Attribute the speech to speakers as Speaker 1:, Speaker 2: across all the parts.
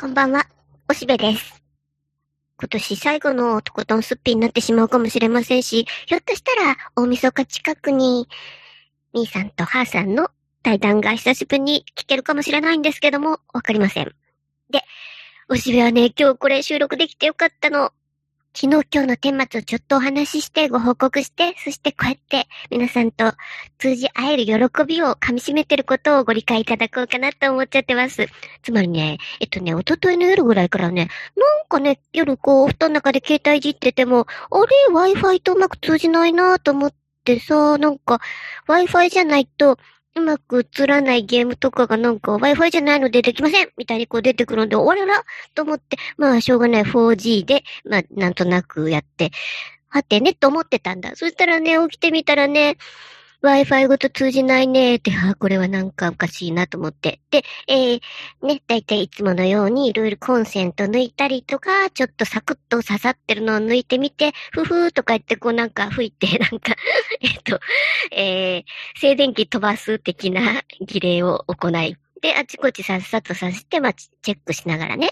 Speaker 1: こんばんは、おしべです。今年最後のとことんすっぴんになってしまうかもしれませんし、ひょっとしたら大晦日近くに、みーさんとはーさんの対談が久しぶりに聞けるかもしれないんですけども、わかりません。で、おしべはね、今日これ収録できてよかったの。昨日今日の顛末をちょっとお話ししてご報告して、そしてこうやって皆さんと通じ合える喜びを噛み締めてることをご理解いただこうかなと思っちゃってます。つまりね、えっとね、一昨日の夜ぐらいからね、なんかね、夜こう、お布団の中で携帯いじってても、あれ ?Wi-Fi とうまく通じないなと思ってさ、なんか、Wi-Fi じゃないと、うまく映らないゲームとかがなんか Wi-Fi じゃないのでできませんみたいにこう出てくるので、おららと思って、まあしょうがない 4G で、まあなんとなくやって、はてねと思ってたんだ。そしたらね、起きてみたらね、Wi-Fi ごと通じないねって、あ、これはなんかおかしいなと思って。で、えー、ね、だいたいいつものようにいろいろコンセント抜いたりとか、ちょっとサクッと刺さってるのを抜いてみて、ふふーとか言ってこうなんか吹いて、なんか、えっと、えー、静電気飛ばす的な 儀礼を行い。で、あちこちさっさとさして、まあ、チェックしながらね。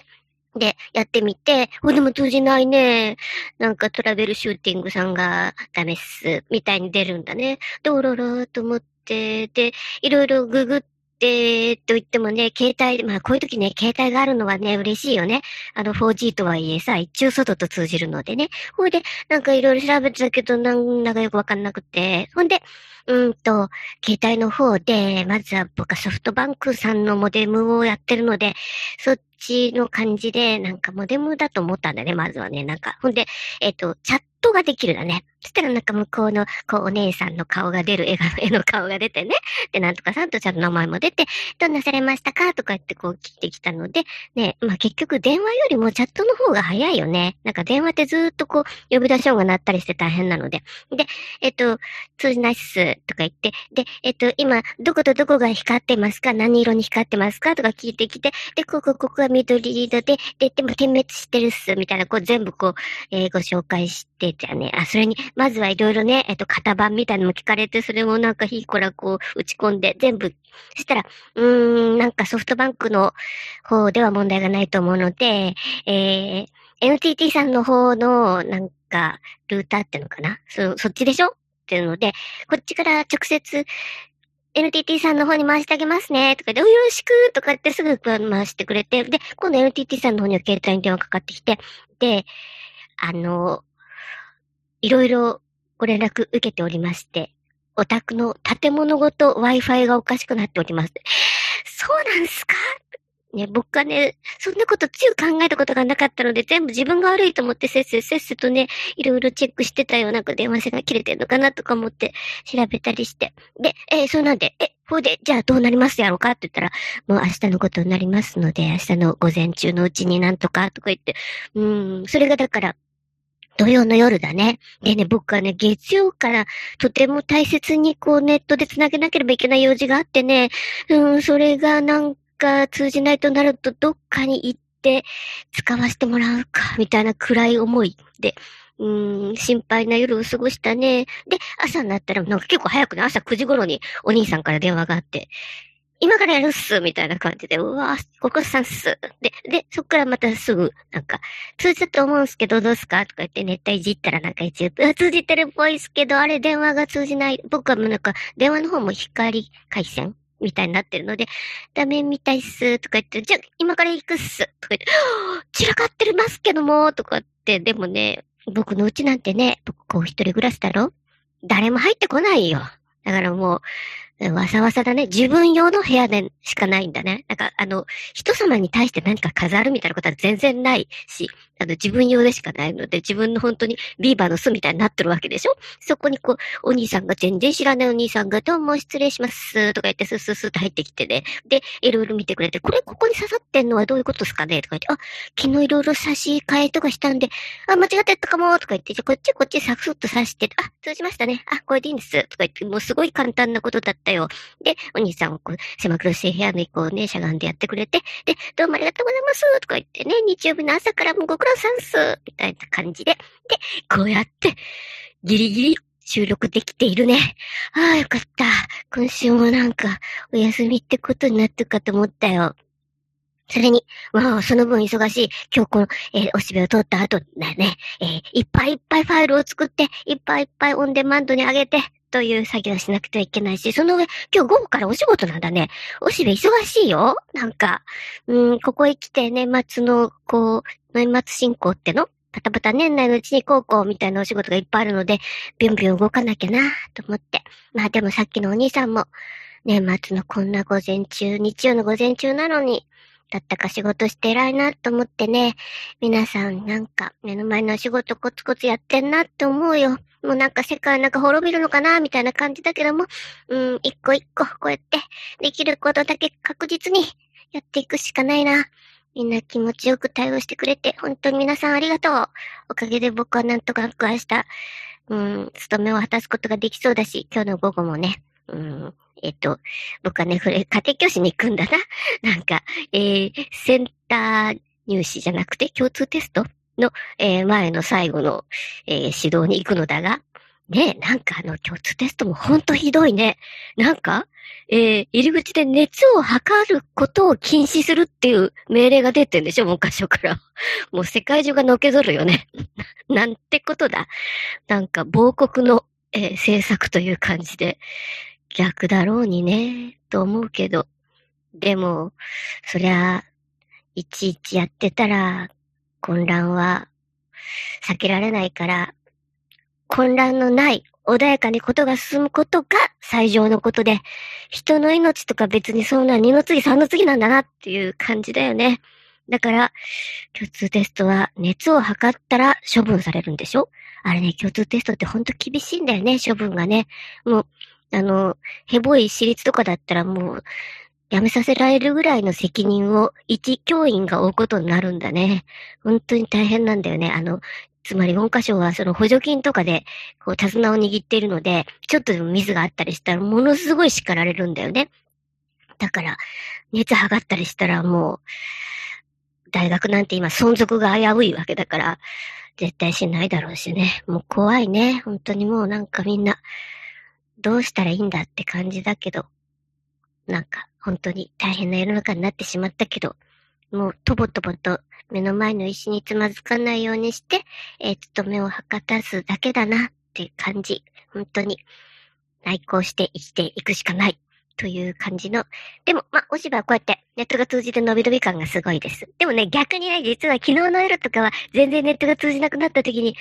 Speaker 1: で、やってみて、お、でも通じないね。なんかトラベルシューティングさんがダメっす。みたいに出るんだね。で、おろろーと思って、で、いろいろググって、と言ってもね、携帯、まあこういう時ね、携帯があるのはね、嬉しいよね。あの 4G とはいえさ、一中外と通じるのでね。ほいで、なんかいろいろ調べてたけど、なんだかよくわかんなくて。ほんで、うんと、携帯の方で、まずは僕はソフトバンクさんのモデムをやってるので、そっちの感じで、なんかモデムだと思ったんだね、まずはね。なんか、ほんで、えっ、と、チャットができるだね。そしたらなんか向こうの、こう、お姉さんの顔が出る、絵が、絵の顔が出てね。で、なんとかさんとちゃんと名前も出て、どんなされましたか？とか言ってこう聞いてきたので、ね、まあ結局電話よりもチャットの方が早いよね。なんか電話ってずっとこう、呼び出し音が鳴ったりして大変なので。で、えっ、と、通じないっす、とか言って、で、えっ、と、今、どことどこが光ってますか何色に光ってますか？とか聞いてきて、で、ここ、ここが緑色で、で、でも点滅してるっす、みたいな、こう全部こう、えーご紹介してじゃね。あ、それに、まずはいろいろね、えっ、と、型番みたいなのも聞かれて、それもなんかひいこらこう、打ち込んで、全部、そしたら、うーん、なんかソフトバンクの方では問題がないと思うので、えー、NTT さんの方の、なんか、ルーターってのかな？そ、そっちでしょ？っていうので、こっちから直接、NTT さんの方に回してあげますね、とかで、よろしくとかってすぐ回してくれて、で、今度 NTT さんの方には携帯に電話かかってきて、で、あの、いろいろご連絡受けておりまして、お宅の建物ごと Wi-Fi がおかしくなっております。そうなんすか？ね、僕はね、そんなこと強く考えたことがなかったので、全部自分が悪いと思ってせっせせっせとね、いろいろチェックしてたよう。なんか電話線が切れてんのかなとか思って調べたりして。で、えーそうなんで、え、ほいで、じゃあどうなりますやろうかって言ったら、もう明日のことになりますので、明日の午前中のうちになんとかとか言って、うーん、それがだから、土曜の夜だね。でね、僕はね、月曜からとても大切にこうネットで繋げなければいけない用事があってね、うん、それがなんか通じないとなるとどっかに行って使わせてもらうか、みたいな暗い思いで、うん、心配な夜を過ごしたね。で、朝になったらなんか結構早くね、朝9時頃にお兄さんから電話があって、今からやるっすみたいな感じで、うわここさんっす。で、で、そっからまたすぐ、なんか、通じたと思うんすけど、どうすか？とか言ってネットいじったらなんか一応、通じてるっぽいっすけど、あれ電話が通じない。僕はもうなんか、電話の方も光回線みたいになってるので、ダメみたいっす。とか言って、じゃあ、今から行くっす。とか言って、散らかってるますけども、とかって、でもね、僕のうちなんてね、僕こう一人暮らしだろ？誰も入ってこないよ。だからもう、わさわさだね。自分用の部屋でしかないんだね。なんか、あの、人様に対して何か飾るみたいなことは全然ないし、あの、自分用でしかないので、自分の本当にビーバーの巣みたいになってるわけでしょ？そこにこう、お兄さんが全然知らないお兄さんが、どうも失礼します、とか言って、スースースーと入ってきてね。で、いろいろ見てくれて、これここに刺さってんのはどういうことですかね？とか言って、あ、昨日いろいろ差し替えとかしたんで、あ、間違ってたかもとか言って、じゃこっちこっちサクッと刺して、あ、通じましたね。あ、これでいいんです。とか言って、もうすごい簡単なことだったよ。で、お兄さんをこう、狭苦しい部屋にこうね、しゃがんでやってくれて、で、どうもありがとうございますとか言ってね、日曜日の朝からもうご苦労さんっすみたいな感じで、で、こうやって、ギリギリ収録できているね。ああ、よかった。今週もなんか、お休みってことになってるかと思ったよ。それに、わあ、その分忙しい、今日この、えー、おしべを取った後だね、えー、いっぱいいっぱいファイルを作って、いっぱいいっぱいオンデマンドに上げて、という作業しなくてはいけないし、その上、今日午後からお仕事なんだね。おしべ忙しいよなんか、うん、ここへ来て年末の、こう、年末進行ってのバタバタ年内のうちにこうこうみたいなお仕事がいっぱいあるので、ビュンビュン動かなきゃなと思って。まあでもさっきのお兄さんも、年末のこんな午前中、日曜の午前中なのに、だったか仕事して偉いなと思ってね、皆さんなんか目の前の仕事コツコツやってんなって思うよ。もうなんか世界なんか滅びるのかなみたいな感じだけども、うん、一個一個こうやってできることだけ確実にやっていくしかないな。みんな気持ちよく対応してくれて、本当に皆さんありがとう。おかげで僕はなんとか明日、うん、務めを果たすことができそうだし、今日の午後もね、うん、えっと、僕はね、これ、家庭教師に行くんだな。なんか、えー、センター入試じゃなくて共通テストの、えー、前の最後の、えー、指導に行くのだが、ねなんかあの共通テストもほんとひどいね。なんか、えー、入り口で熱を測ることを禁止するっていう命令が出てんでしょ昔から。もう世界中がのけぞるよね。なんてことだ。なんか亡国の、えー、政策という感じで、逆だろうにね、と思うけど。でも、そりゃ、いちいちやってたら、混乱は避けられないから、混乱のない穏やかにことが進むことが最上のことで、人の命とか別にそんな二の次三の次なんだなっていう感じだよね。だから、共通テストは熱を測ったら処分されるんでしょ？あれね、共通テストってほんと厳しいんだよね、処分がね。もう、あの、ヘボい私立とかだったらもう、辞めさせられるぐらいの責任を一教員が負うことになるんだね。本当に大変なんだよね。あの、つまり文科省はその補助金とかで、こう、手綱を握っているので、ちょっとでもミスがあったりしたら、ものすごい叱られるんだよね。だから、熱測ったりしたらもう、大学なんて今存続が危ういわけだから、絶対しないだろうしね。もう怖いね。本当にもうなんかみんな、どうしたらいいんだって感じだけど、なんか本当に大変な世の中になってしまったけど、もうとぼとぼと目の前の石につまずかないようにして、えー、務めをはかたすだけだなっていう感じ。本当に内向して生きていくしかないという感じの。でも、まあ、お芝はこうやってネットが通じて伸び伸び感がすごいです。でもね、逆にね、実は昨日の夜とかは全然ネットが通じなくなった時に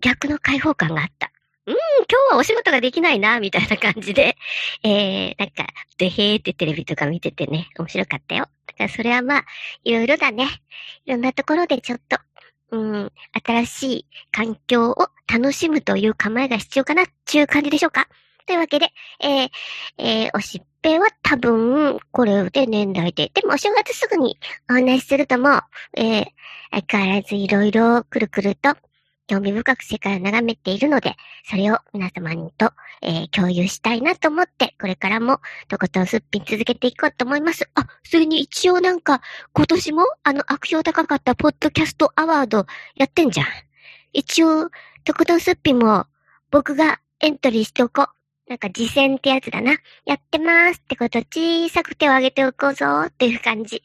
Speaker 1: 逆の解放感があった。うん、今日はお仕事ができないな、みたいな感じで、えー、なんか、でへーってテレビとか見ててね、面白かったよ。だからそれはまあ、いろいろだね。いろんなところでちょっと、うん、新しい環境を楽しむという構えが必要かな、っていう感じでしょうか。というわけで、えー、えー、おしっぺは多分、これで年代で。でもお正月すぐにお話しするとも、えー、相変わらずいろいろくるくると、興味深く世界を眺めているので、それを皆様にと、えー、共有したいなと思って、これからもとことんすっぴん続けていこうと思います。あ、それに一応なんか、今年もあの悪評高かったポッドキャストアワードやってんじゃん。一応、とことんすっぴんも僕がエントリーしておこう。なんか実践ってやつだな。やってますってこと小さく手を挙げておこうぞっていう感じ。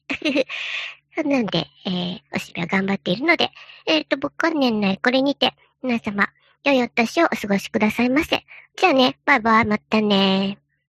Speaker 1: なんで、えー、おしべは頑張っているので、えっ、ー、と、僕は年内これにて、皆様、良いお年をお過ごしくださいませ。じゃあね、バイバイ、またね